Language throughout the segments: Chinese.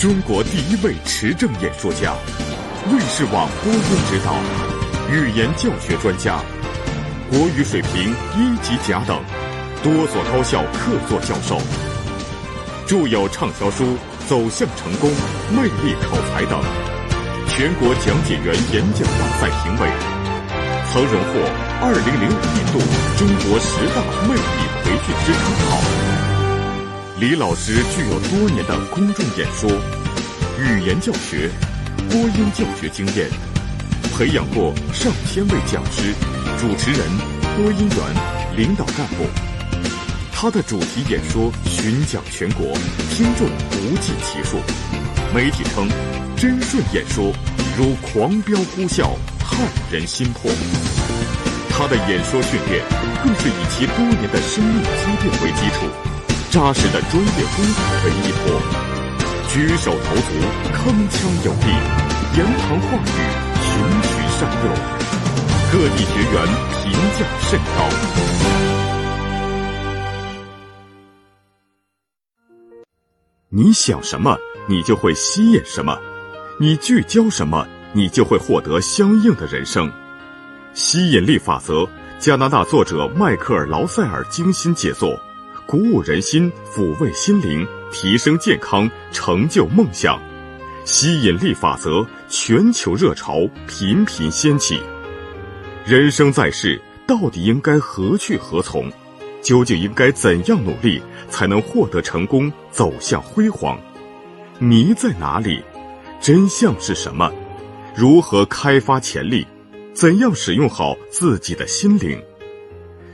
中国第一位持证演说家，卫视网播音指导，语言教学专家，国语水平一级甲等，多所高校客座教授，著有畅销书《走向成功》《魅力口才》等，全国讲解员演讲大赛评委，曾荣获二零零五年度中国十大魅力培训师称号。李老师具有多年的公众演说、语言教学、播音教学经验，培养过上千位讲师、主持人、播音员、领导干部。他的主题演说巡讲全国，听众不计其数。媒体称，真顺演说如狂飙呼啸，撼人心魄。他的演说训练更是以其多年的生命积淀为基础。扎实的专业功底为依托，举手投足铿锵有力，言谈话语循循善诱，各地学员评价甚高。你想什么，你就会吸引什么；你聚焦什么，你就会获得相应的人生。吸引力法则，加拿大作者迈克尔·劳塞尔精心杰作。鼓舞人心，抚慰心灵，提升健康，成就梦想。吸引力法则全球热潮频频掀起。人生在世，到底应该何去何从？究竟应该怎样努力才能获得成功，走向辉煌？迷在哪里？真相是什么？如何开发潜力？怎样使用好自己的心灵？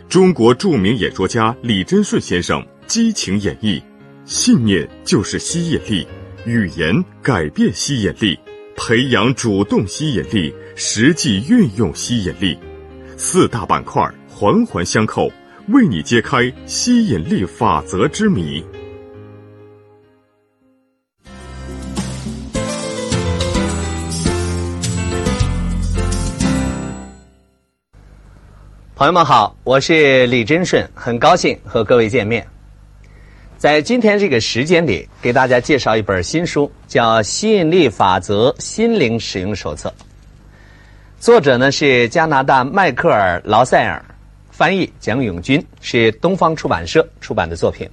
中国著名演说家李真顺先生激情演绎：“信念就是吸引力，语言改变吸引力，培养主动吸引力，实际运用吸引力，四大板块环环相扣，为你揭开吸引力法则之谜。”朋友们好，我是李真顺，很高兴和各位见面。在今天这个时间里，给大家介绍一本新书，叫《吸引力法则心灵使用手册》。作者呢是加拿大迈克尔·劳塞尔，翻译蒋永军，是东方出版社出版的作品。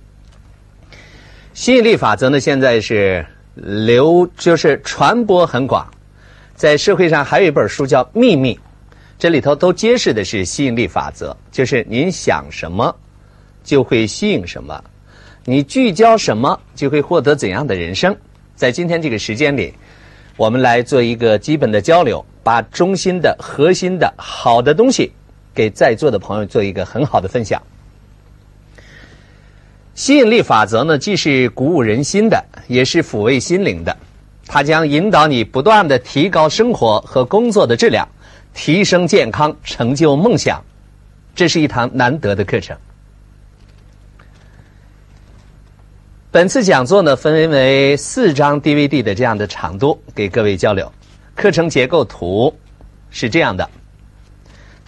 吸引力法则呢，现在是流，就是传播很广，在社会上还有一本书叫《秘密》。这里头都揭示的是吸引力法则，就是您想什么，就会吸引什么；你聚焦什么，就会获得怎样的人生。在今天这个时间里，我们来做一个基本的交流，把中心的核心的好的东西，给在座的朋友做一个很好的分享。吸引力法则呢，既是鼓舞人心的，也是抚慰心灵的，它将引导你不断的提高生活和工作的质量。提升健康，成就梦想，这是一堂难得的课程。本次讲座呢，分为四张 DVD 的这样的长度，给各位交流。课程结构图是这样的：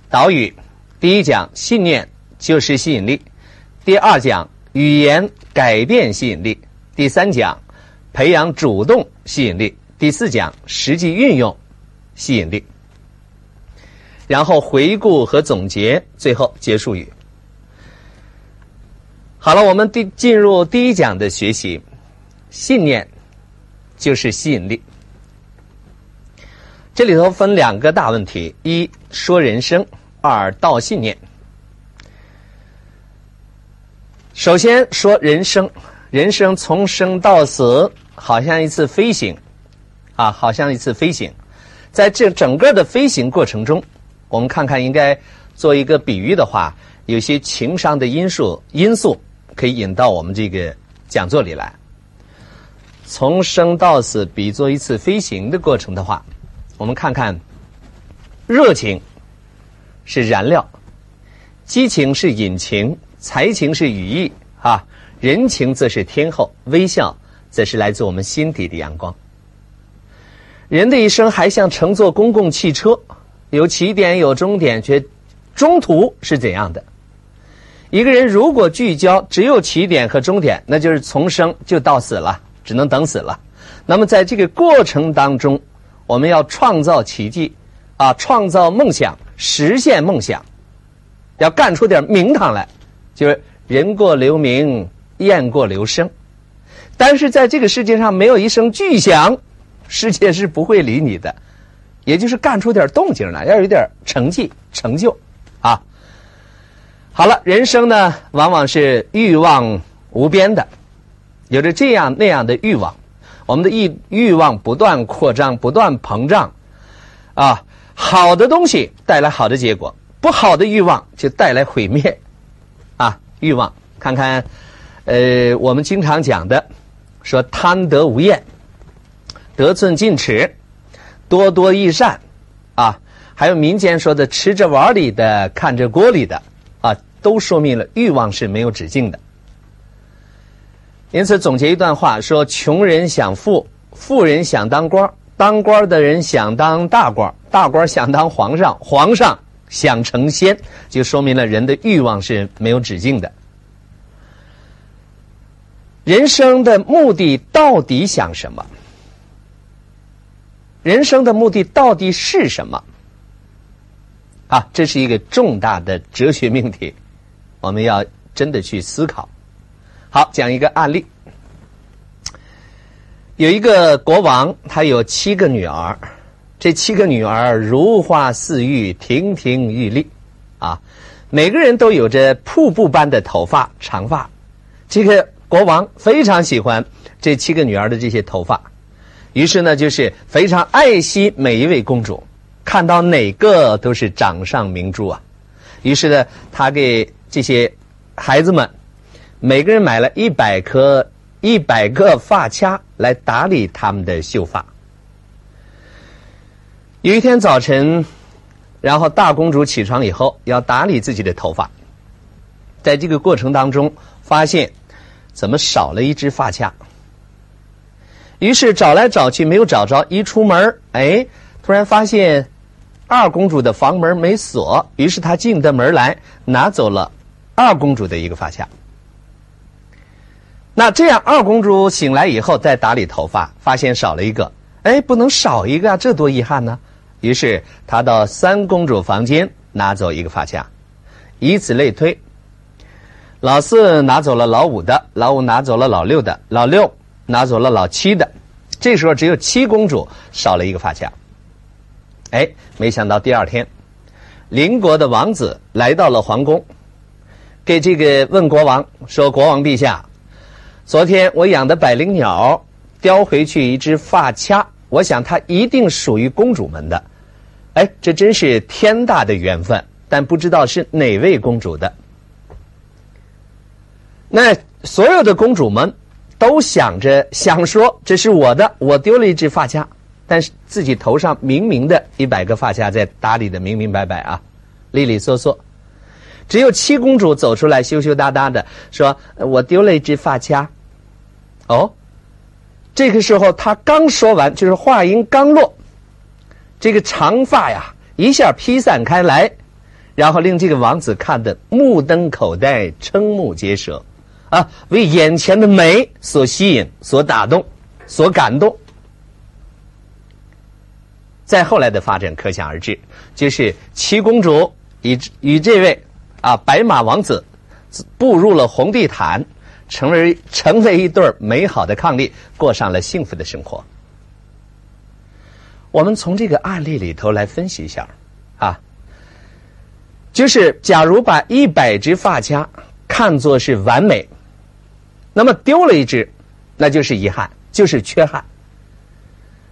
导语，第一讲信念就是吸引力；第二讲语言改变吸引力；第三讲培养主动吸引力；第四讲实际运用吸引力。然后回顾和总结，最后结束语。好了，我们第进入第一讲的学习。信念就是吸引力。这里头分两个大问题：一说人生，二道信念。首先说人生，人生从生到死，好像一次飞行，啊，好像一次飞行，在这整个的飞行过程中。我们看看，应该做一个比喻的话，有些情商的因素因素可以引到我们这个讲座里来。从生到死，比作一次飞行的过程的话，我们看看，热情是燃料，激情是引擎，才情是羽翼啊，人情则是天后，微笑则是来自我们心底的阳光。人的一生还像乘坐公共汽车。有起点有终点，却中途是怎样的？一个人如果聚焦只有起点和终点，那就是从生就到死了，只能等死了。那么在这个过程当中，我们要创造奇迹，啊，创造梦想，实现梦想，要干出点名堂来，就是人过留名，雁过留声。但是在这个世界上没有一声巨响，世界是不会理你的。也就是干出点动静来，要有点成绩成就，啊。好了，人生呢，往往是欲望无边的，有着这样那样的欲望，我们的欲欲望不断扩张，不断膨胀，啊，好的东西带来好的结果，不好的欲望就带来毁灭，啊，欲望，看看，呃，我们经常讲的，说贪得无厌，得寸进尺，多多益善，啊，还有民间说的吃着碗里的，看着锅里的。啊都说明了欲望是没有止境的。因此，总结一段话说：穷人想富，富人想当官，当官的人想当大官，大官想当皇上，皇上想成仙，就说明了人的欲望是没有止境的。人生的目的到底想什么？人生的目的到底是什么？啊，这是一个重大的哲学命题。我们要真的去思考。好，讲一个案例。有一个国王，他有七个女儿，这七个女儿如花似玉，亭亭玉立，啊，每个人都有着瀑布般的头发，长发。这个国王非常喜欢这七个女儿的这些头发，于是呢，就是非常爱惜每一位公主，看到哪个都是掌上明珠啊。于是呢，他给。这些孩子们，每个人买了一百颗、一百个发卡来打理他们的秀发。有一天早晨，然后大公主起床以后要打理自己的头发，在这个过程当中发现怎么少了一只发卡，于是找来找去没有找着，一出门哎，突然发现二公主的房门没锁，于是他进的门来拿走了。二公主的一个发卡，那这样二公主醒来以后再打理头发，发现少了一个，哎，不能少一个啊，这多遗憾呢。于是她到三公主房间拿走一个发卡，以此类推，老四拿走了老五的，老五拿走了老六的，老六拿走了老七的，这时候只有七公主少了一个发卡。哎，没想到第二天，邻国的王子来到了皇宫。给这个问国王说：“国王陛下，昨天我养的百灵鸟叼回去一只发卡，我想它一定属于公主们的。哎，这真是天大的缘分，但不知道是哪位公主的。那所有的公主们都想着想说这是我的，我丢了一只发卡，但是自己头上明明的一百个发卡在打理的明明白白啊，利利索索。”只有七公主走出来，羞羞答答的说：“我丢了一只发卡。”哦，这个时候她刚说完，就是话音刚落，这个长发呀一下披散开来，然后令这个王子看得目瞪口呆、瞠目结舌，啊，为眼前的美所吸引、所打动、所感动。再后来的发展可想而知，就是七公主与与这位。啊，白马王子步入了红地毯，成为成为一对美好的伉俪，过上了幸福的生活。我们从这个案例里头来分析一下，啊，就是假如把一百只发卡看作是完美，那么丢了一只，那就是遗憾，就是缺憾。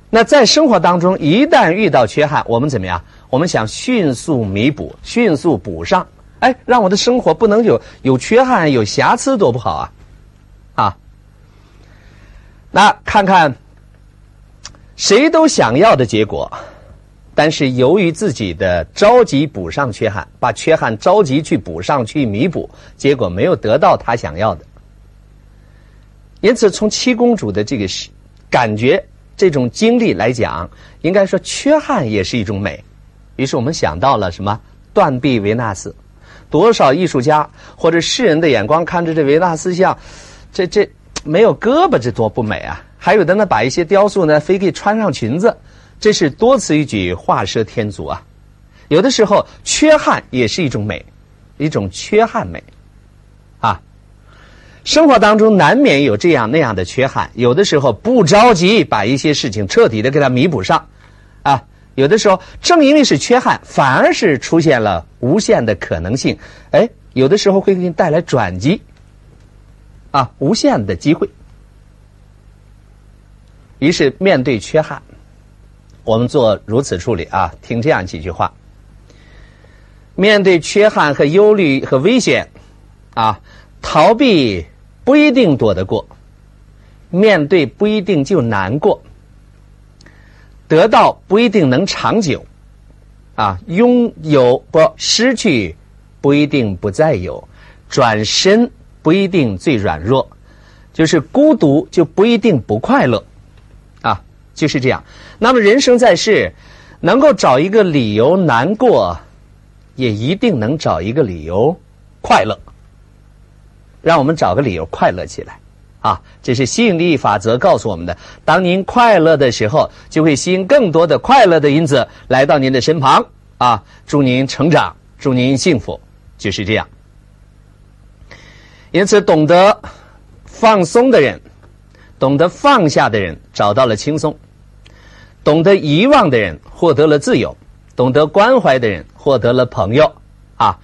那在生活当中，一旦遇到缺憾，我们怎么样？我们想迅速弥补，迅速补上。哎，让我的生活不能有有缺憾、有瑕疵，多不好啊！啊，那看看谁都想要的结果，但是由于自己的着急补上缺憾，把缺憾着急去补上去弥补，结果没有得到他想要的。因此，从七公主的这个感觉、这种经历来讲，应该说缺憾也是一种美。于是我们想到了什么？断臂维纳斯。多少艺术家或者世人的眼光看着这维纳斯像，这这没有胳膊，这多不美啊！还有的呢，把一些雕塑呢，非给穿上裙子，这是多此一举，画蛇添足啊。有的时候，缺憾也是一种美，一种缺憾美，生活当中难免有这样那样的缺憾，有的时候不着急把一些事情彻底的给它弥补上，啊，有的时候正因为是缺憾，反而是出现了无限的可能性，哎，有的时候会给你带来转机，啊，无限的机会。于是面对缺憾，我们做如此处理啊，听这样几句话：面对缺憾和忧虑和危险，啊，逃避。不一定躲得过，面对不一定就难过，得到不一定能长久，啊，拥有不失去不一定不再有，转身不一定最软弱，就是孤独就不一定不快乐，啊，就是这样。那么人生在世，能够找一个理由难过，也一定能找一个理由快乐。让我们找个理由快乐起来，啊，这是吸引力法则告诉我们的。当您快乐的时候，就会吸引更多的快乐的因子来到您的身旁，啊，祝您成长，祝您幸福，就是这样。因此，懂得放松的人，懂得放下的人，找到了轻松；懂得遗忘的人，获得了自由；懂得关怀的人，获得了朋友。啊，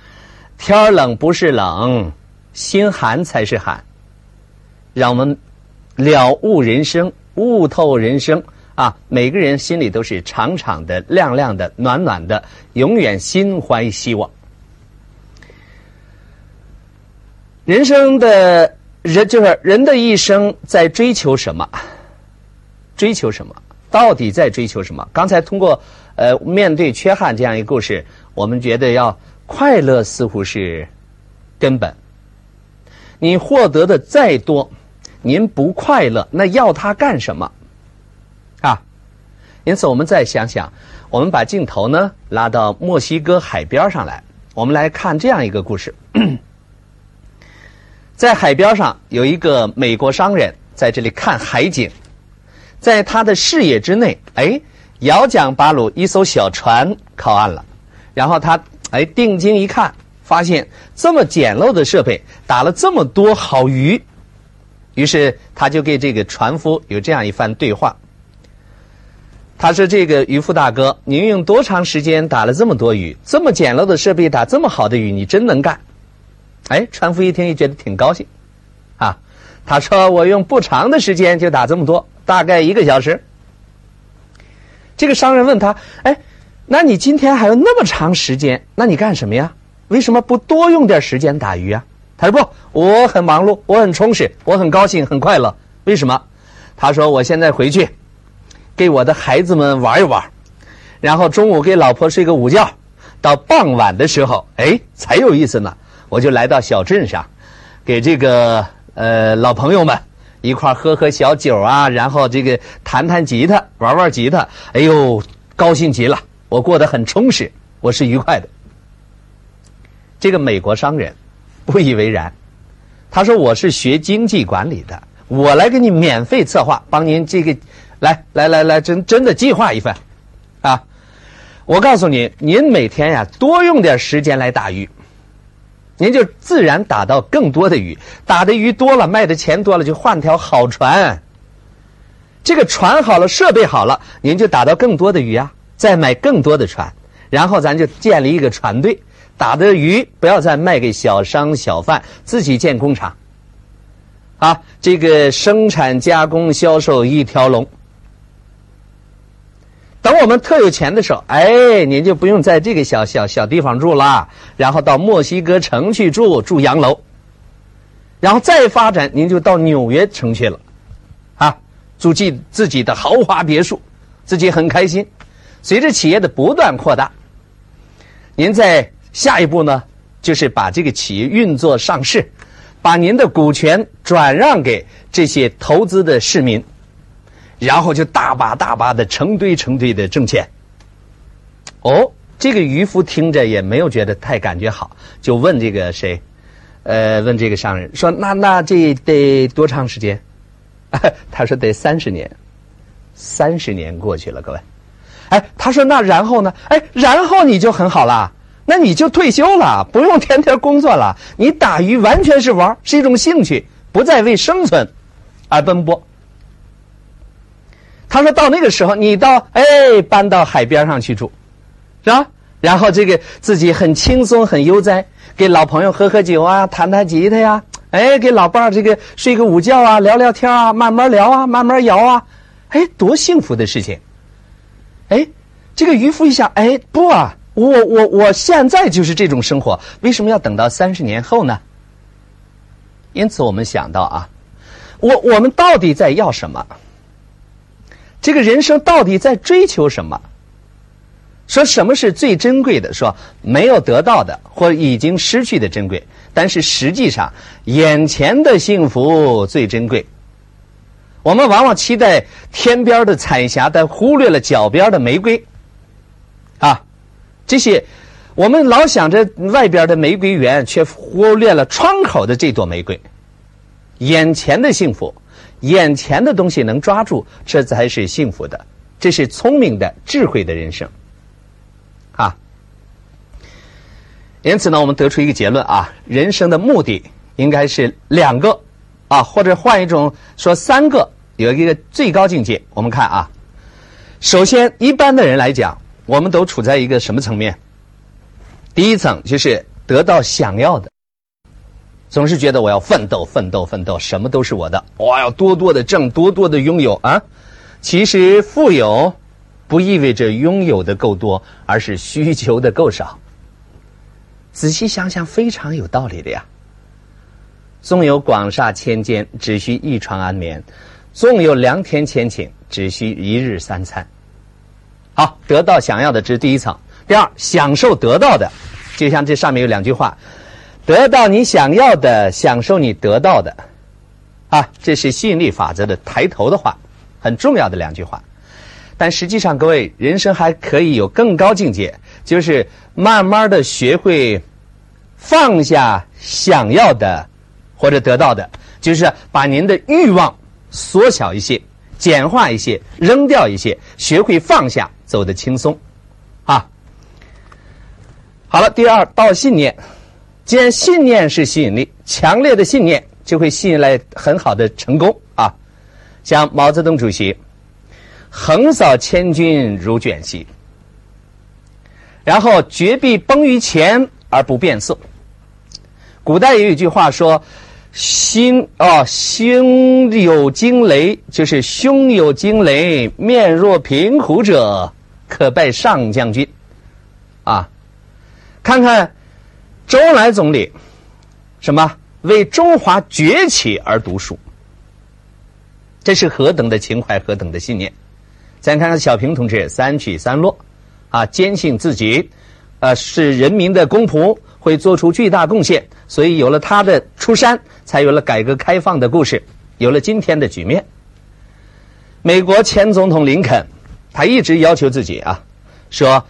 天冷不是冷。心寒才是寒，让我们了悟人生，悟透人生啊！每个人心里都是长长的、亮亮的、暖暖的，永远心怀希望。人生的人就是人的一生在追求什么？追求什么？到底在追求什么？刚才通过呃面对缺憾这样一个故事，我们觉得要快乐似乎是根本。你获得的再多，您不快乐，那要它干什么？啊！因此，我们再想想，我们把镜头呢拉到墨西哥海边上来，我们来看这样一个故事。在海边上有一个美国商人在这里看海景，在他的视野之内，哎，摇桨巴鲁一艘小船靠岸了，然后他哎定睛一看。发现这么简陋的设备打了这么多好鱼，于是他就给这个船夫有这样一番对话。他说：“这个渔夫大哥，您用多长时间打了这么多鱼？这么简陋的设备打这么好的鱼，你真能干。”哎，船夫一听也觉得挺高兴，啊，他说：“我用不长的时间就打这么多，大概一个小时。”这个商人问他：“哎，那你今天还有那么长时间，那你干什么呀？”为什么不多用点时间打鱼啊？他说不，我很忙碌，我很充实，我很高兴，很快乐。为什么？他说我现在回去，给我的孩子们玩一玩，然后中午给老婆睡个午觉，到傍晚的时候，哎，才有意思呢。我就来到小镇上，给这个呃老朋友们一块喝喝小酒啊，然后这个弹弹吉他，玩玩吉他，哎呦，高兴极了。我过得很充实，我是愉快的。这个美国商人 不以为然，他说：“我是学经济管理的，我来给你免费策划，帮您这个来来来来，真真的计划一份啊！我告诉你，您每天呀多用点时间来打鱼，您就自然打到更多的鱼，打的鱼多了，卖的钱多了，就换条好船。这个船好了，设备好了，您就打到更多的鱼啊，再买更多的船，然后咱就建立一个船队。”打的鱼不要再卖给小商小贩，自己建工厂，啊，这个生产加工销售一条龙。等我们特有钱的时候，哎，您就不用在这个小小小地方住了，然后到墨西哥城去住住洋楼，然后再发展，您就到纽约城去了，啊，住自自己的豪华别墅，自己很开心。随着企业的不断扩大，您在。下一步呢，就是把这个企业运作上市，把您的股权转让给这些投资的市民，然后就大把大把的成堆成堆的挣钱。哦，这个渔夫听着也没有觉得太感觉好，就问这个谁，呃，问这个商人说：“那那这得多长时间？” 他说得三十年，三十年过去了，各位。哎，他说那然后呢？哎，然后你就很好了，那你就退休了，不用天天工作了。你打鱼完全是玩，是一种兴趣，不再为生存而奔波。他说到那个时候，你到哎搬到海边上去住，是吧？然后这个自己很轻松很悠哉，给老朋友喝喝酒啊，弹弹吉他呀，哎，给老伴儿这个睡个午觉啊，聊聊天啊，慢慢聊啊，慢慢摇啊，哎，多幸福的事情！哎，这个渔夫一想，哎，不啊，我我我现在就是这种生活，为什么要等到三十年后呢？因此，我们想到啊，我我们到底在要什么？这个人生到底在追求什么？说什么是最珍贵的？说没有得到的或已经失去的珍贵，但是实际上眼前的幸福最珍贵。我们往往期待天边的彩霞，但忽略了脚边的玫瑰。这些我们老想着外边的玫瑰园，却忽略了窗口的这朵玫瑰。眼前的幸福。眼前的东西能抓住，这才是幸福的，这是聪明的、智慧的人生，啊。因此呢，我们得出一个结论啊，人生的目的应该是两个，啊，或者换一种说三个，有一个最高境界。我们看啊，首先，一般的人来讲，我们都处在一个什么层面？第一层就是得到想要的。总是觉得我要奋斗、奋斗、奋斗，什么都是我的，我要多多的挣，多多的拥有啊！其实富有不意味着拥有的够多，而是需求的够少。仔细想想，非常有道理的呀。纵有广厦千间，只需一床安眠；纵有良田千顷，只需一日三餐。好，得到想要的这是第一层。第二，享受得到的，就像这上面有两句话。得到你想要的，享受你得到的，啊，这是吸引力法则的抬头的话，很重要的两句话。但实际上，各位，人生还可以有更高境界，就是慢慢的学会放下想要的或者得到的，就是把您的欲望缩小一些、简化一些、扔掉一些，学会放下，走得轻松，啊。好了，第二道信念。既然信念是吸引力，强烈的信念就会吸引来很好的成功啊！像毛泽东主席，横扫千军如卷席，然后绝壁崩于前而不变色。古代也有一句话说：“心啊，胸有惊雷，就是胸有惊雷，面若平湖者，可拜上将军。”啊，看看。周恩来总理，什么为中华崛起而读书？这是何等的情怀，何等的信念！再看看小平同志三起三落，啊，坚信自己，呃，是人民的公仆，会做出巨大贡献，所以有了他的出山，才有了改革开放的故事，有了今天的局面。美国前总统林肯，他一直要求自己啊，说，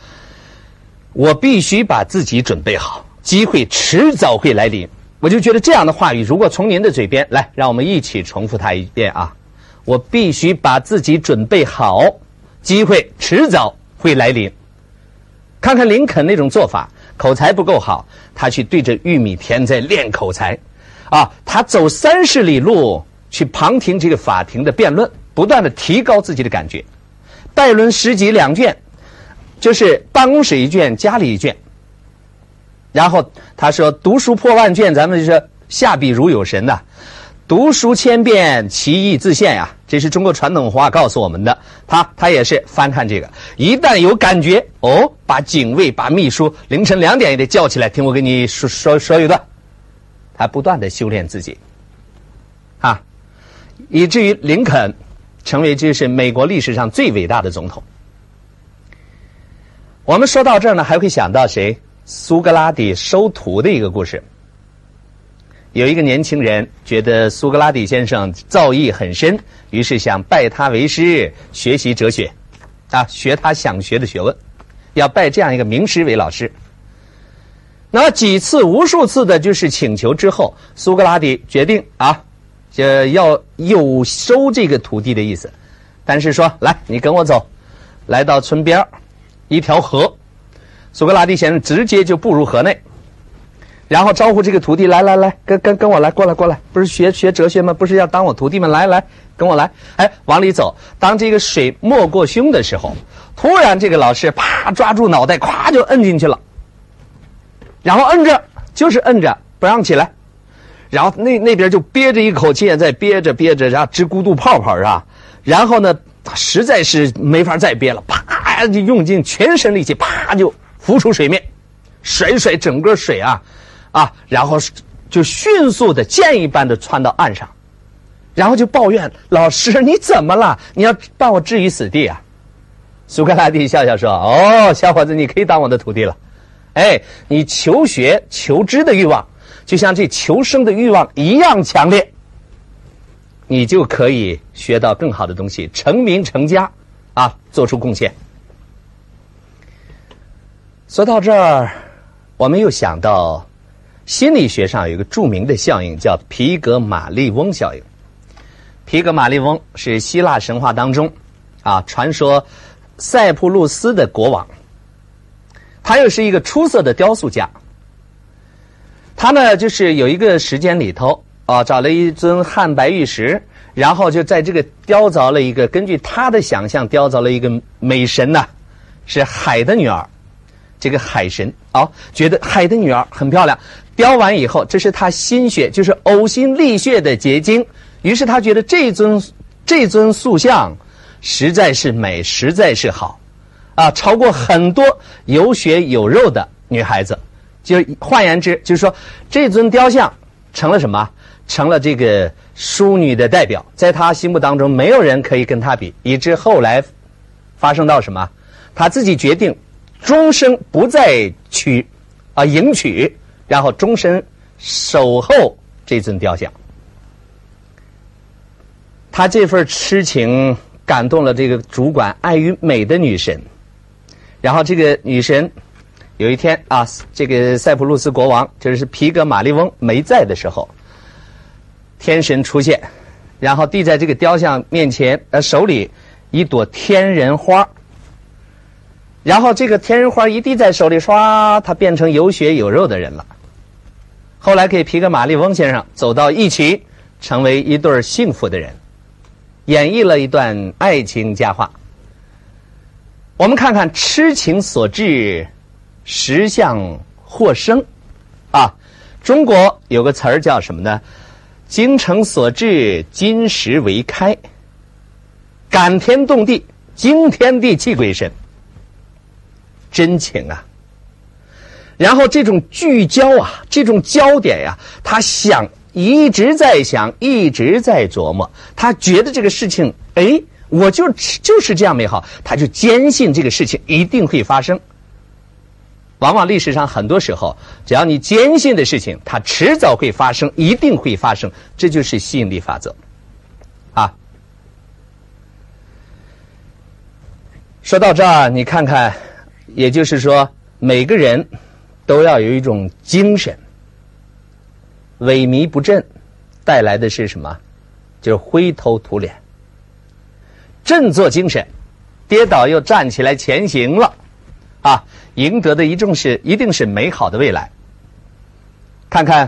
我必须把自己准备好。机会迟早会来临，我就觉得这样的话语，如果从您的嘴边来，让我们一起重复他一遍啊！我必须把自己准备好，机会迟早会来临。看看林肯那种做法，口才不够好，他去对着玉米田在练口才，啊，他走三十里路去旁听这个法庭的辩论，不断的提高自己的感觉。拜伦十集两卷，就是办公室一卷，家里一卷。然后他说：“读书破万卷，咱们就说下笔如有神呐。读书千遍，其义自现呀。这是中国传统文化告诉我们的。他他也是翻看这个，一旦有感觉，哦，把警卫、把秘书凌晨两点也得叫起来，听我给你说说说一段。他不断的修炼自己，啊，以至于林肯成为这是美国历史上最伟大的总统。我们说到这儿呢，还会想到谁？”苏格拉底收徒的一个故事。有一个年轻人觉得苏格拉底先生造诣很深，于是想拜他为师，学习哲学，啊，学他想学的学问，要拜这样一个名师为老师。那几次、无数次的就是请求之后，苏格拉底决定啊，就要有收这个徒弟的意思。但是说，来，你跟我走，来到村边一条河，苏格拉底先生直接就步入河内，然后招呼这个徒弟来来来，跟跟跟我来，过来过来，不是学学哲学吗？不是要当我徒弟吗？来来，跟我来，哎，往里走。当这个水没过胸的时候，突然这个老师啪抓住脑袋，咵就摁进去了，然后摁着，就是摁着，不让起来。然后那那边就憋着一口气，在憋着憋着，然后直咕嘟泡泡是吧？然后呢，实在是没法再憋了，啪就用尽全身力气，啪就浮出水面，甩甩整个水啊啊，然后就迅速的箭一般的窜到岸上，然后就抱怨老师你怎么了？你要把我置于死地啊？苏格拉底笑笑说：“哦，小伙子，你可以当我的徒弟了。哎，你求学求知的欲望。”就像这求生的欲望一样强烈，你就可以学到更好的东西，成名成家，啊，做出贡献。说到这儿，我们又想到心理学上有一个著名的效应，叫皮格马利翁效应。皮格马利翁是希腊神话当中啊，传说塞浦路斯的国王，他又是一个出色的雕塑家。他呢，就是有一个时间里头啊，找了一尊汉白玉石，然后就在这个雕凿了一个，根据他的想象雕凿了一个美神呐，是海的女儿，这个海神啊，觉得海的女儿很漂亮。雕完以后，这是他心血，就是呕心沥血的结晶。于是他觉得这尊这尊塑像实在是美，实在是好，啊，超过很多有血有肉的女孩子。就换言之，就是说，这尊雕像成了什么？成了这个淑女的代表，在他心目当中，没有人可以跟他比。以致后来发生到什么？他自己决定终生不再娶啊迎娶，然后终身守候这尊雕像。他这份痴情感动了这个主管爱与美的女神，然后这个女神。有一天啊，这个塞浦路斯国王就是皮格马利翁没在的时候，天神出现，然后递在这个雕像面前，呃，手里一朵天人花，然后这个天人花一递在手里，唰，他变成有血有肉的人了。后来给皮格马利翁先生走到一起，成为一对幸福的人，演绎了一段爱情佳话。我们看看痴情所致。石像获生，啊，中国有个词儿叫什么呢？精诚所至，金石为开，感天动地，惊天地泣鬼神，真情啊！然后这种聚焦啊，这种焦点呀，他想一直在想，一直在琢磨，他觉得这个事情，哎，我就就是这样美好，他就坚信这个事情一定会发生。往往历史上很多时候，只要你坚信的事情，它迟早会发生，一定会发生，这就是吸引力法则。啊，说到这儿，你看看，也就是说，每个人都要有一种精神，萎靡不振带来的是什么？就是灰头土脸。振作精神，跌倒又站起来前行了，啊。赢得的一定是一定是美好的未来。看看，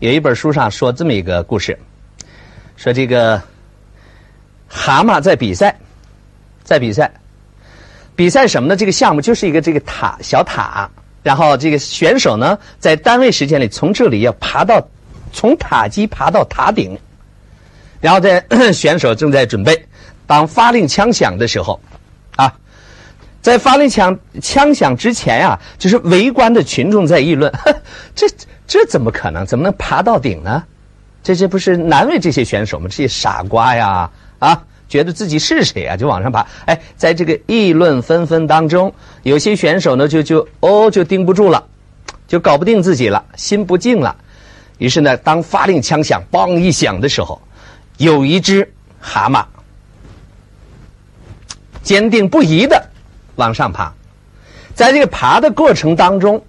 有一本书上说这么一个故事，说这个蛤蟆在比赛，在比赛，比赛什么呢？这个项目就是一个这个塔小塔，然后这个选手呢在单位时间里从这里要爬到从塔基爬到塔顶，然后在选手正在准备，当发令枪响的时候，啊。在发令枪枪响之前呀，就是围观的群众在议论：这这怎么可能？怎么能爬到顶呢？这这不是难为这些选手吗？这些傻瓜呀！啊，觉得自己是谁啊？就往上爬。哎，在这个议论纷纷当中，有些选手呢就就哦就盯不住了，就搞不定自己了，心不静了。于是呢，当发令枪响“梆”一响的时候，有一只蛤蟆坚定不移的。往上爬，在这个爬的过程当中，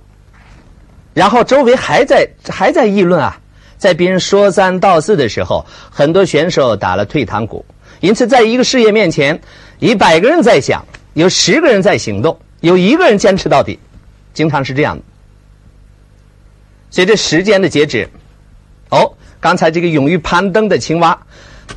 然后周围还在还在议论啊，在别人说三道四的时候，很多选手打了退堂鼓。因此，在一个事业面前，一百个人在想，有十个人在行动，有一个人坚持到底，经常是这样的。随着时间的截止，哦，刚才这个勇于攀登的青蛙，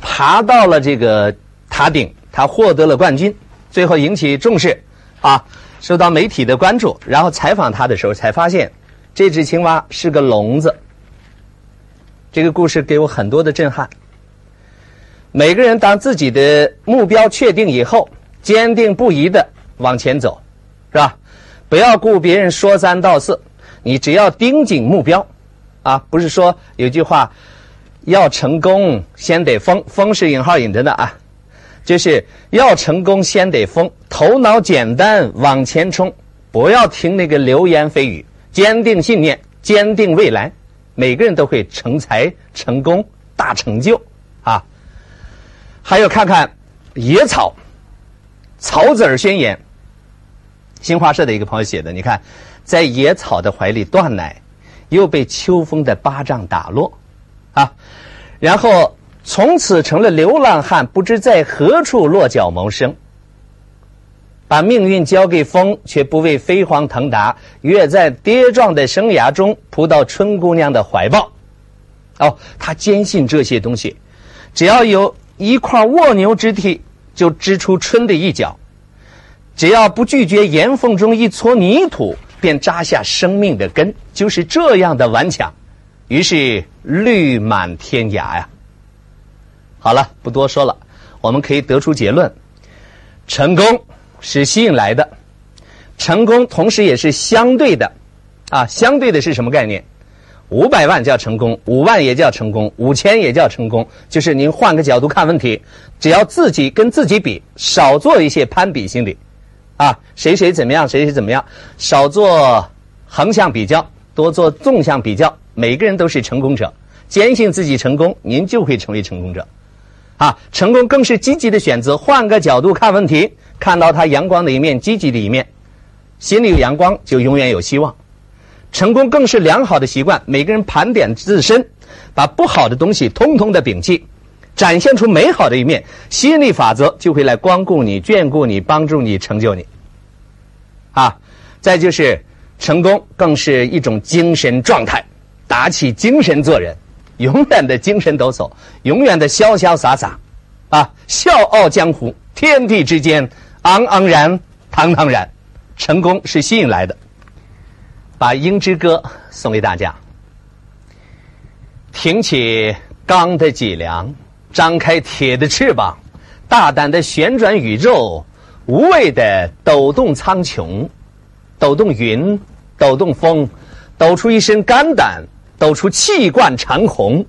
爬到了这个塔顶，他获得了冠军，最后引起重视，啊，受到媒体的关注。然后采访他的时候，才发现这只青蛙是个聋子。这个故事给我很多的震撼。每个人当自己的目标确定以后，坚定不移的往前走，是吧？不要顾别人说三道四，你只要盯紧目标，啊，不是说有句话，要成功先得疯，疯是引号引着的啊，就是要成功先得疯，头脑简单往前冲，不要听那个流言蜚语，坚定信念，坚定未来，每个人都会成才、成功、大成就啊。还有看看野草，草籽儿宣言。新华社的一个朋友写的，你看，在野草的怀里断奶，又被秋风的巴掌打落，啊，然后从此成了流浪汉，不知在何处落脚谋生。把命运交给风，却不为飞黄腾达，越在跌撞的生涯中，扑到春姑娘的怀抱。哦，他坚信这些东西，只要有。一块蜗牛之地，就织出春的一角；只要不拒绝岩缝中一撮泥土，便扎下生命的根。就是这样的顽强，于是绿满天涯呀。好了，不多说了，我们可以得出结论：成功是吸引来的，成功同时也是相对的。啊，相对的是什么概念？五百万叫成功，五万也叫成功，五千也叫成功。就是您换个角度看问题，只要自己跟自己比，少做一些攀比心理，啊，谁谁怎么样，谁谁怎么样，少做横向比较，多做纵向比较。每个人都是成功者，坚信自己成功，您就会成为成功者。啊，成功更是积极的选择，换个角度看问题，看到它阳光的一面，积极的一面，心里有阳光，就永远有希望。成功更是良好的习惯。每个人盘点自身，把不好的东西通通的摒弃，展现出美好的一面，吸引力法则就会来光顾你、眷顾你、帮助你、成就你。啊，再就是成功更是一种精神状态，打起精神做人，永远的精神抖擞，永远的潇潇洒洒，啊，笑傲江湖，天地之间，昂昂然，堂堂然，成功是吸引来的。把《鹰之歌》送给大家。挺起钢的脊梁，张开铁的翅膀，大胆的旋转宇宙，无畏的抖动苍穹，抖动云，抖动风，抖出一身肝胆，抖出气贯长虹。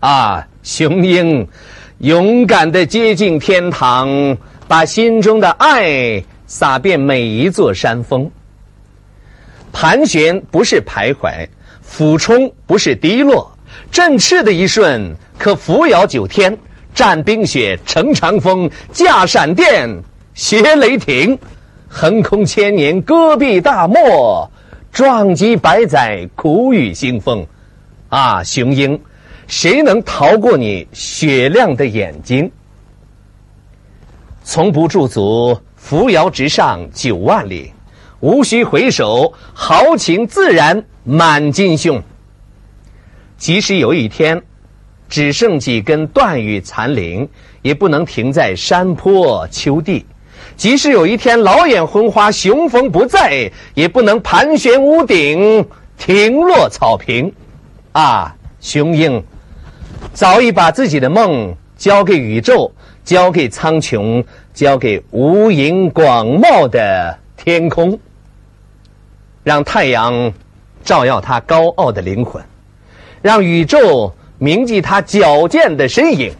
啊，雄鹰，勇敢的接近天堂，把心中的爱洒遍每一座山峰。盘旋不是徘徊，俯冲不是低落，振翅的一瞬可扶摇九天，战冰雪，乘长风，驾闪电，携雷霆，横空千年，戈壁大漠，撞击百载，苦雨腥风，啊，雄鹰，谁能逃过你雪亮的眼睛？从不驻足，扶摇直上九万里。无需回首，豪情自然满襟胸。即使有一天，只剩几根断羽残铃，也不能停在山坡丘地；即使有一天老眼昏花，雄风不在，也不能盘旋屋顶，停落草坪。啊，雄鹰，早已把自己的梦交给宇宙，交给苍穹，交给无垠广袤的天空。让太阳照耀他高傲的灵魂，让宇宙铭记他矫健的身影，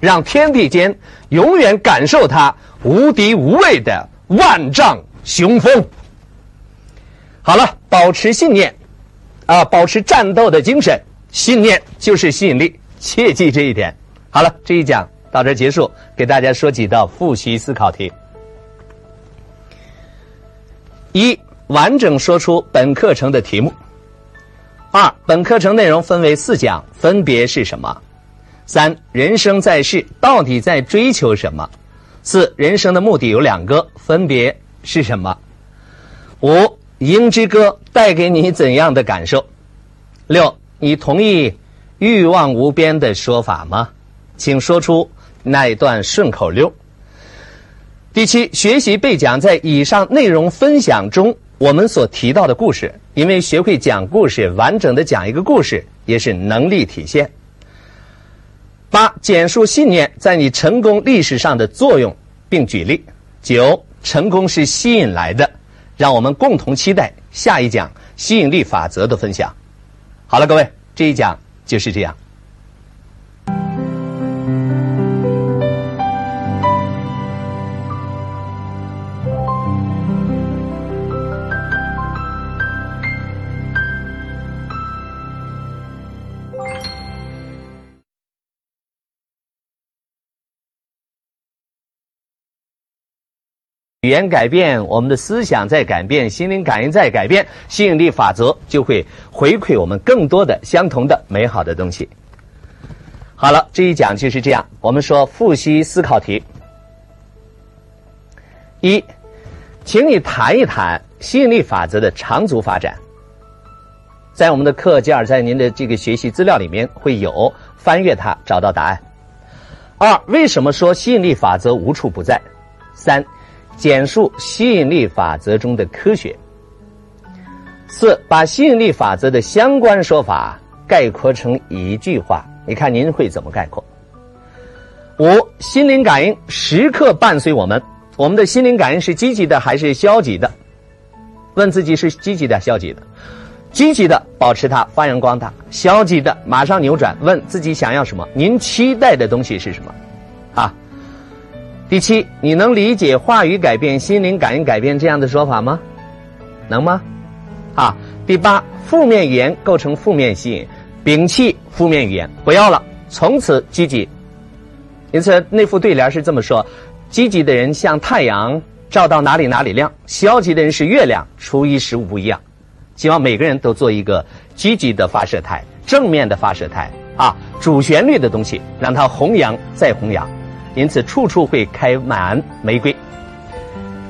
让天地间永远感受他无敌无畏的万丈雄风。好了，保持信念，啊，保持战斗的精神，信念就是吸引力，切记这一点。好了，这一讲到这结束，给大家说几道复习思考题。一。完整说出本课程的题目。二，本课程内容分为四讲，分别是什么？三，人生在世到底在追求什么？四，人生的目的有两个，分别是什么？五，《鹰之歌》带给你怎样的感受？六，你同意“欲望无边”的说法吗？请说出那一段顺口溜。第七，学习背讲在以上内容分享中我们所提到的故事，因为学会讲故事，完整的讲一个故事也是能力体现。八，简述信念在你成功历史上的作用，并举例。九，成功是吸引来的，让我们共同期待下一讲吸引力法则的分享。好了，各位，这一讲就是这样。语言改变，我们的思想在改变，心灵感应在改变，吸引力法则就会回馈我们更多的相同的美好的东西。好了，这一讲就是这样。我们说复习思考题：一，请你谈一谈吸引力法则的长足发展。在我们的课件，在您的这个学习资料里面会有，翻阅它找到答案。二，为什么说吸引力法则无处不在？三。简述吸引力法则中的科学。四，把吸引力法则的相关说法概括成一句话，你看您会怎么概括？五，心灵感应时刻伴随我们，我们的心灵感应是积极的还是消极的？问自己是积极的、消极的？积极的，保持它发扬光大；消极的，马上扭转，问自己想要什么？您期待的东西是什么？啊？第七，你能理解话语改变、心灵感应改变这样的说法吗？能吗？啊，第八，负面语言构成负面吸引，摒弃负面语言，不要了，从此积极。因此那副对联是这么说：积极的人像太阳，照到哪里哪里亮；消极的人是月亮，初一十五不一样。希望每个人都做一个积极的发射台，正面的发射台啊，主旋律的东西，让它弘扬再弘扬。因此，处处会开满玫瑰。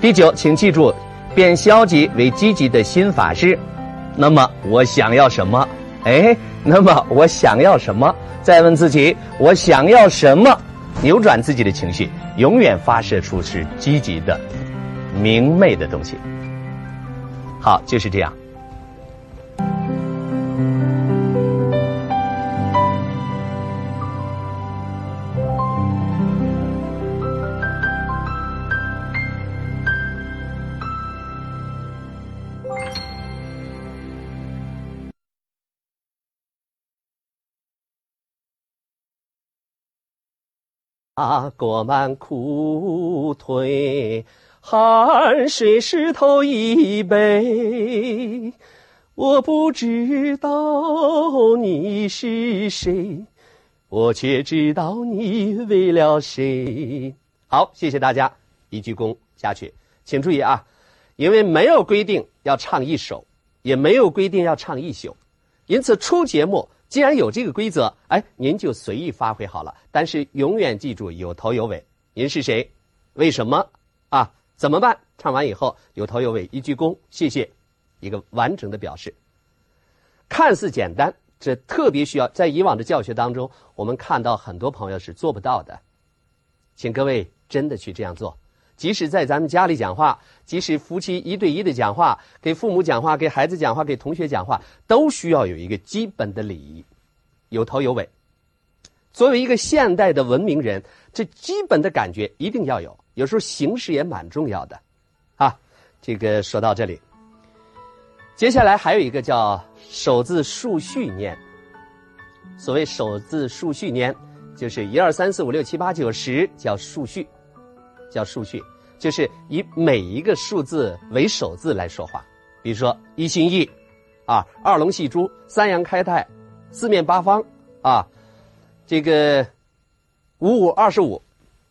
第九，请记住，变消极为积极的新法师。那么，我想要什么？哎，那么我想要什么？再问自己，我想要什么？扭转自己的情绪，永远发射出是积极的、明媚的东西。好，就是这样。啊，过满裤腿，汗水湿透衣背。我不知道你是谁，我却知道你为了谁。好，谢谢大家，一鞠躬下去。请注意啊，因为没有规定要唱一首，也没有规定要唱一宿，因此出节目。既然有这个规则，哎，您就随意发挥好了。但是永远记住有头有尾。您是谁？为什么？啊？怎么办？唱完以后有头有尾，一鞠躬，谢谢，一个完整的表示。看似简单，这特别需要在以往的教学当中，我们看到很多朋友是做不到的。请各位真的去这样做。即使在咱们家里讲话，即使夫妻一对一的讲话，给父母讲话，给孩子讲话，给同学讲话，都需要有一个基本的礼仪，有头有尾。作为一个现代的文明人，这基本的感觉一定要有。有时候形式也蛮重要的，啊，这个说到这里，接下来还有一个叫首字数序念。所谓首字数序念，就是一二三四五六七八九十，叫数序。叫数序，就是以每一个数字为首字来说话。比如说一心一，啊，二龙戏珠，三阳开泰，四面八方，啊，这个五五二十五，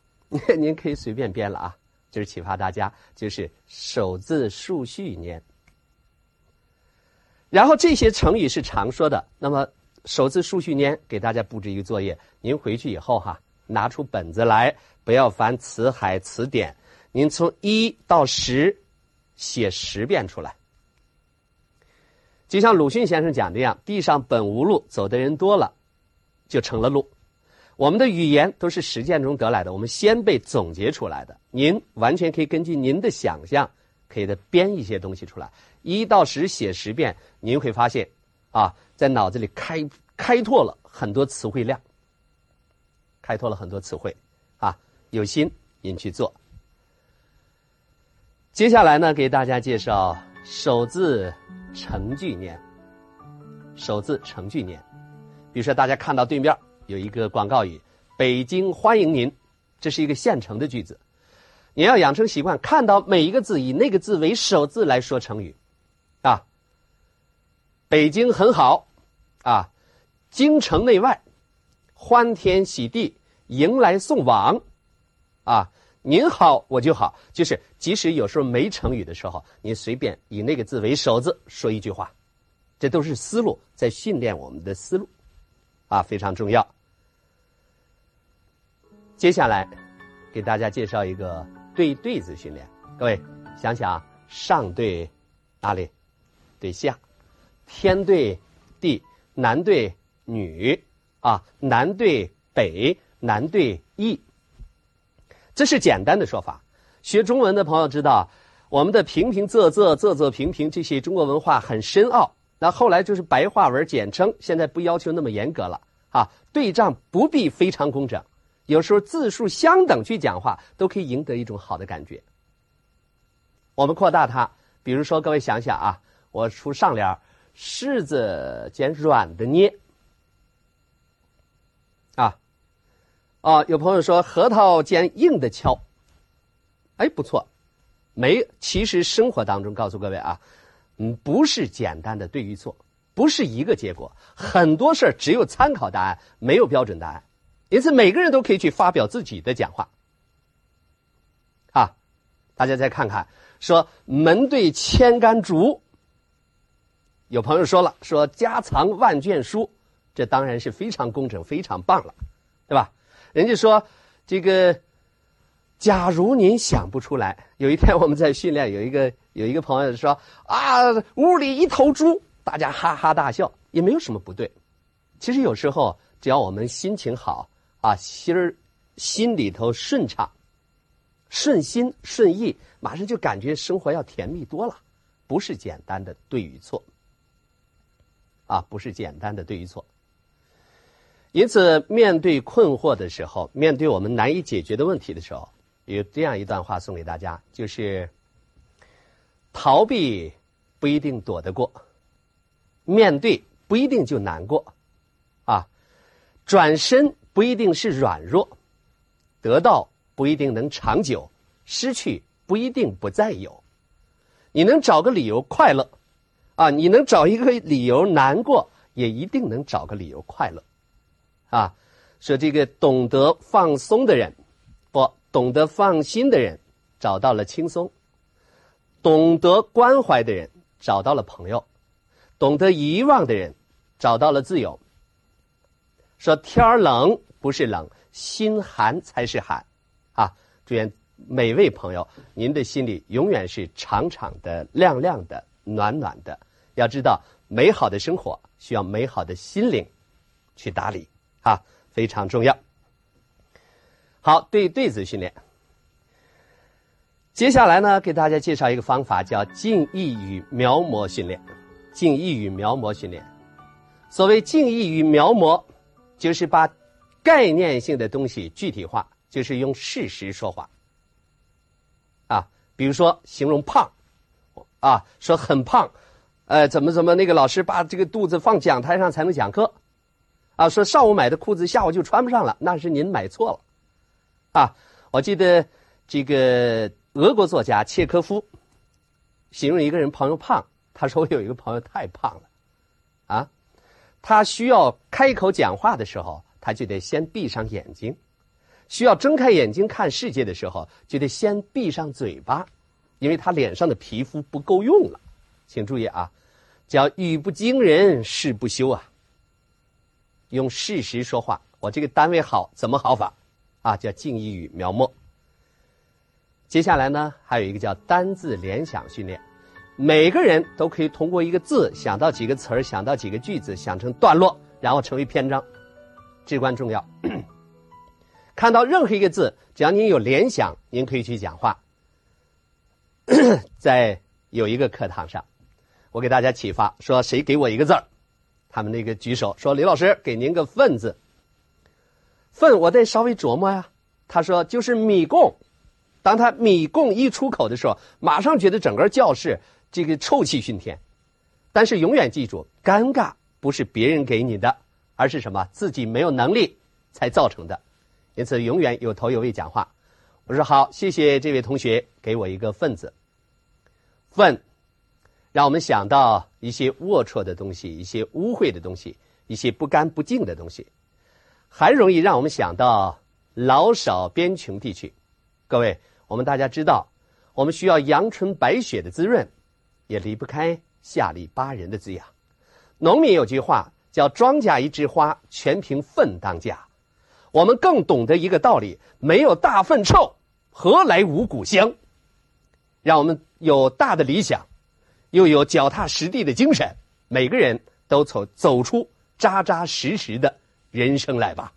您可以随便编了啊。就是启发大家，就是首字数序念。然后这些成语是常说的。那么首字数序年给大家布置一个作业，您回去以后哈，拿出本子来，不要翻词海词典，您从一到十写十遍出来。就像鲁迅先生讲的样，地上本无路，走的人多了，就成了路。我们的语言都是实践中得来的，我们先被总结出来的。您完全可以根据您的想象，可以的编一些东西出来。一到十写十遍，您会发现，啊，在脑子里开开拓了很多词汇量，开拓了很多词汇，啊，有心您去做。接下来呢，给大家介绍首字成句年。首字成句年，比如说大家看到对面。有一个广告语：“北京欢迎您。”这是一个现成的句子。你要养成习惯，看到每一个字以那个字为首字来说成语。啊，北京很好，啊，京城内外欢天喜地，迎来送往，啊，您好我就好。就是即使有时候没成语的时候，你随便以那个字为首字说一句话，这都是思路，在训练我们的思路，啊，非常重要。接下来，给大家介绍一个对对子训练。各位想想，上对哪里？对下，天对地，男对女，啊，南对北，南对易。这是简单的说法。学中文的朋友知道，我们的平平仄仄仄仄平平这些中国文化很深奥。那后来就是白话文简称，现在不要求那么严格了啊。对仗不必非常工整。有时候字数相等去讲话，都可以赢得一种好的感觉。我们扩大它，比如说，各位想想啊，我出上联柿子捡软的捏，啊，啊，有朋友说核桃尖硬的敲，哎，不错，没，其实生活当中告诉各位啊，嗯，不是简单的对与错，不是一个结果，很多事只有参考答案，没有标准答案。因此，每个人都可以去发表自己的讲话。啊，大家再看看，说门对千竿竹。有朋友说了，说家藏万卷书，这当然是非常工整、非常棒了，人家说这个，假如您想不出来，有一天我们在训练，有一个有一个朋友说啊，屋里一头猪，大家哈哈大笑，也没有什么不对。其实有时候，只要我们心情好。啊，心儿心里头顺畅，顺心顺意，马上就感觉生活要甜蜜多了。不是简单的对与错，啊，不是简单的对与错。因此，面对困惑的时候，面对我们难以解决的问题的时候，有这样一段话送给大家：就是逃避不一定躲得过，面对不一定就难过，啊，转身。不一定是软弱，得到不一定能长久，失去不一定不再有。你能找个理由快乐，啊，你能找一个理由难过，也一定能找个理由快乐，啊，说这个懂得放松的人，不懂得放心的人，找到了轻松；懂得关怀的人，找到了朋友；懂得遗忘的人，找到了自由。说天冷不是冷，心寒才是寒，啊！祝愿每位朋友，您的心里永远是长长的、亮亮的、暖暖的。要知道，美好的生活需要美好的心灵去打理，啊，非常重要。好，对对子训练。接下来呢，给大家介绍一个方法，叫静意与描摹训练。静意与描摹训练，所谓静意与描摹。就是把概念性的东西具体化，就是用事实说话。啊，比如说形容胖，啊，说很胖，呃，怎么怎么那个老师把这个肚子放讲台上才能讲课，啊，说上午买的裤子下午就穿不上了，那是您买错了。啊，我记得这个俄国作家契科夫形容一个人朋友胖，他说我有一个朋友太胖了，啊。他需要开口讲话的时候，他就得先闭上眼睛；需要睁开眼睛看世界的时候，就得先闭上嘴巴，因为他脸上的皮肤不够用了。请注意啊，叫语不惊人誓不休啊。用事实说话，我这个单位好，怎么好法？啊，叫近义语描摹。接下来呢，还有一个叫单字联想训练，每个人都可以通过一个字想到几个词儿，想到几个句子，想成段落，然后成为篇章，至关重要。看到任何一个字，只要您有联想，您可以去讲话。在有一个课堂上，我给大家启发说：“谁给我一个字儿？”他们那个举手说：“李老师，给您个‘粪’字。”“粪”我得稍微琢磨呀。他说：“就是米供。”当他“米供”一出口的时候，马上觉得整个教室这个臭气熏天。但是永远记住，尴尬不是别人给你的，而是什么？自己没有能力才造成的。因此，永远有头有尾讲话。我说好，谢谢这位同学给我一个“粪”字。粪，让我们想到一些龌龊的东西，一些污秽的东西，一些不干不净的东西，还容易让我们想到老少边穷地区。各位，我们大家知道，我们需要阳春白雪的滋润，也离不开下里巴人的滋养。农民有句话叫“庄稼一枝花，全凭粪当家”。我们更懂得一个道理：没有大粪臭，何来五谷香？让我们有大的理想，又有脚踏实地的精神，每个人都走走出扎扎实实的人生来吧。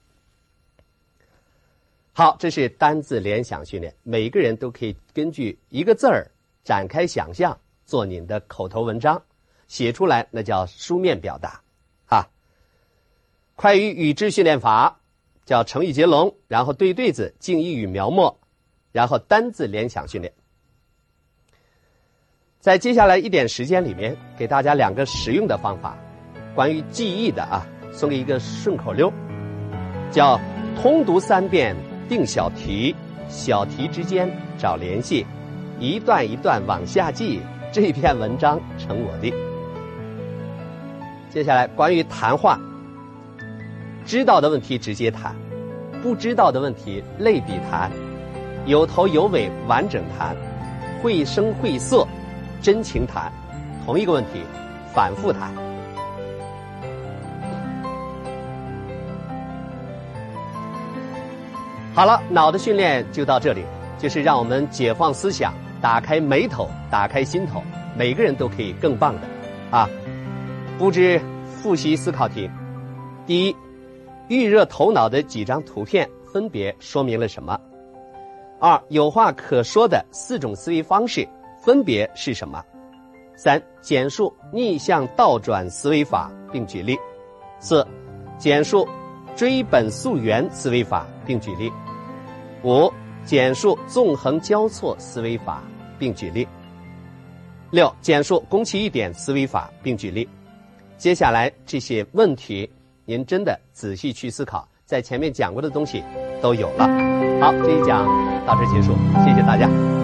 好，这是单字联想训练，每个人都可以根据一个字儿展开想象，做您的口头文章，写出来那叫书面表达。啊，快语语知训练法。叫成语接龙，然后对对子、近义语描摹，然后单字联想训练。在接下来一点时间里面，给大家两个实用的方法，关于记忆的啊，送给一个顺口溜，叫通读三遍定小题，小题之间找联系，一段一段往下记，这篇文章成我的。接下来关于谈话。知道的问题直接谈，不知道的问题类比谈，有头有尾完整谈，绘声绘色真情谈，同一个问题反复谈。好了，脑的训练就到这里，就是让我们解放思想，打开眉头，打开心头，每个人都可以更棒的啊！布置复习思考题，第一。预热头脑的几张图片分别说明了什么？二有话可说的四种思维方式分别是什么？三简述逆向倒转思维法并举例。四简述追本溯源思维法并举例。五简述纵横交错思维法并举例。六简述攻其一点思维法并举例。接下来这些问题。您真的仔细去思考，在前面讲过的东西都有了。好，这一讲到这结束，谢谢大家。